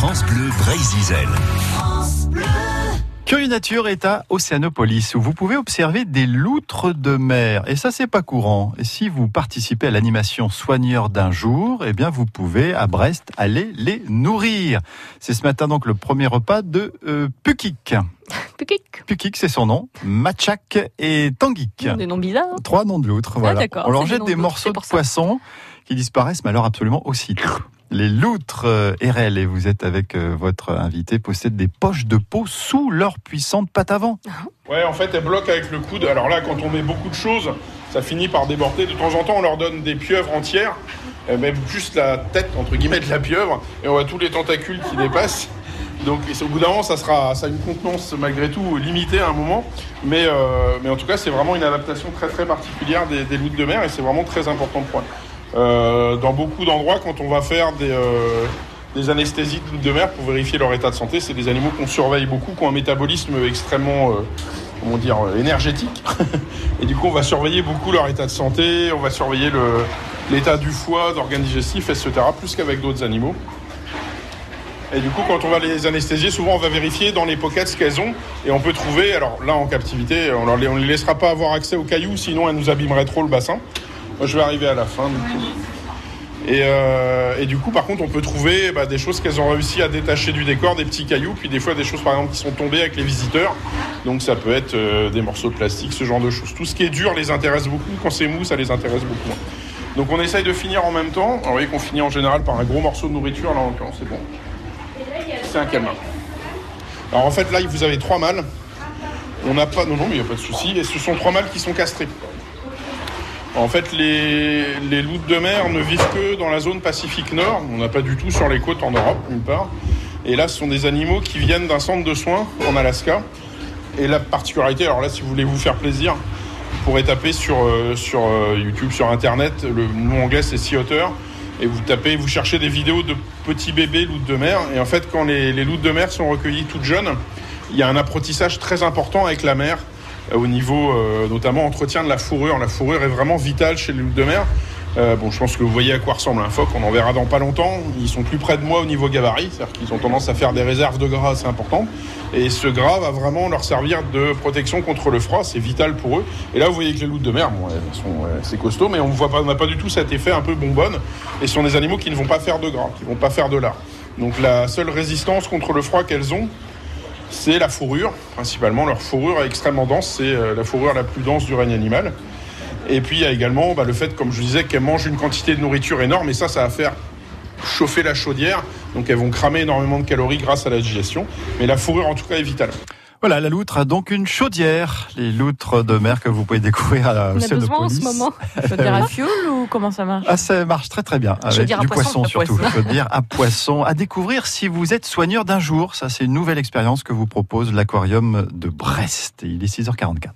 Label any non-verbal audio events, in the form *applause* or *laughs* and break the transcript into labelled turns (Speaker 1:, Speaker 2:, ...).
Speaker 1: France Bleu Brésil.
Speaker 2: Curieux Nature est à Océanopolis où vous pouvez observer des loutres de mer. Et ça, c'est pas courant. Et si vous participez à l'animation Soigneur d'un jour, eh bien, vous pouvez à Brest aller les nourrir. C'est ce matin donc le premier repas de euh, Pukik. *laughs*
Speaker 3: Pukik.
Speaker 2: Pukik, c'est son nom. Machak et Tanguik.
Speaker 3: Des noms bizarres. hein.
Speaker 2: Trois noms de loutres, voilà.
Speaker 3: d'accord,
Speaker 2: On leur
Speaker 3: des
Speaker 2: jette des morceaux de poisson qui disparaissent, mais alors absolument aussitôt. Les loutres euh, RL, et vous êtes avec euh, votre invité, possèdent des poches de peau sous leur puissante patte avant.
Speaker 4: Ouais, en fait, elles bloquent avec le coude. Alors là, quand on met beaucoup de choses, ça finit par déborder. De temps en temps, on leur donne des pieuvres entières, euh, même juste la tête, entre guillemets, de la pieuvre, et on voit tous les tentacules qui dépassent. Donc au bout d'un moment, ça, sera, ça a une contenance malgré tout limitée à un moment. Mais, mais en tout cas, c'est vraiment une adaptation très très particulière des, des loutres de mer et c'est vraiment très important pour elles. Euh, dans beaucoup d'endroits, quand on va faire des, euh, des anesthésies de de mer pour vérifier leur état de santé, c'est des animaux qu'on surveille beaucoup, qui ont un métabolisme extrêmement euh, comment dire, énergétique. *laughs* Et du coup, on va surveiller beaucoup leur état de santé, on va surveiller le- l'état du foie, d'organes digestifs, etc., plus qu'avec d'autres animaux. Et du coup, quand on va les anesthésier, souvent on va vérifier dans les pockets ce qu'elles ont. Et on peut trouver, alors là en captivité, on ne les laissera pas avoir accès aux cailloux, sinon elles nous abîmeraient trop le bassin. Moi je vais arriver à la fin. du coup. Et, euh, du coup, par contre, on peut trouver bah, des choses qu'elles ont réussi à détacher du décor, des petits cailloux, puis des fois des choses par exemple qui sont tombées avec les visiteurs. Donc ça peut être euh, des morceaux de plastique, ce genre de choses. Tout ce qui est dur les intéresse beaucoup. Quand c'est mou, ça les intéresse beaucoup. Donc on essaye de finir en même temps. Vous voyez qu'on finit en général par un gros morceau de nourriture, là en c'est bon. C'est un calmar. Alors en fait là vous avez trois mâles. On n'a pas. Non non mais il n'y a pas de souci. Et ce sont trois mâles qui sont castrés. En fait les, les loutres de mer ne vivent que dans la zone Pacifique Nord. On n'a pas du tout sur les côtes en Europe, nulle part. Et là ce sont des animaux qui viennent d'un centre de soins en Alaska. Et la particularité, alors là si vous voulez vous faire plaisir, vous pourrez taper sur, euh, sur euh, YouTube, sur Internet, le nom anglais c'est Sea Otter, et vous tapez, vous cherchez des vidéos de petits bébés loutres de mer, et en fait quand les, les loutres de mer sont recueillies toutes jeunes, il y a un apprentissage très important avec la mer, au niveau euh, notamment entretien de la fourrure. La fourrure est vraiment vitale chez les loutres de mer. Euh, bon, je pense que vous voyez à quoi ressemble un phoque, on en verra dans pas longtemps. Ils sont plus près de moi au niveau gabarit, c'est-à-dire qu'ils ont tendance à faire des réserves de gras assez importantes. Et ce gras va vraiment leur servir de protection contre le froid, c'est vital pour eux. Et là, vous voyez que les loutres de mer, bon, euh, c'est costaud, mais on n'a pas du tout cet effet un peu bonbonne. Et ce sont des animaux qui ne vont pas faire de gras, qui vont pas faire de lard. Donc la seule résistance contre le froid qu'elles ont, c'est la fourrure, principalement. Leur fourrure est extrêmement dense, c'est euh, la fourrure la plus dense du règne animal. Et puis il y a également bah, le fait, comme je disais, qu'elles mangent une quantité de nourriture énorme, et ça, ça va faire chauffer la chaudière. Donc elles vont cramer énormément de calories grâce à la digestion. Mais la fourrure, en tout cas, est vitale.
Speaker 2: Voilà, la loutre a donc une chaudière. Les loutres de mer que vous pouvez découvrir à
Speaker 3: On a besoin en ce moment. *laughs*
Speaker 5: Chaudière à fioul ou comment ça marche?
Speaker 2: Ah, ça marche très très bien. Avec
Speaker 3: Chaudière à
Speaker 2: du
Speaker 3: poisson.
Speaker 2: poisson, surtout.
Speaker 3: poisson.
Speaker 2: Chaudière à poisson. À découvrir si vous êtes soigneur d'un jour. Ça, c'est une nouvelle expérience que vous propose l'aquarium de Brest. Il est 6h44.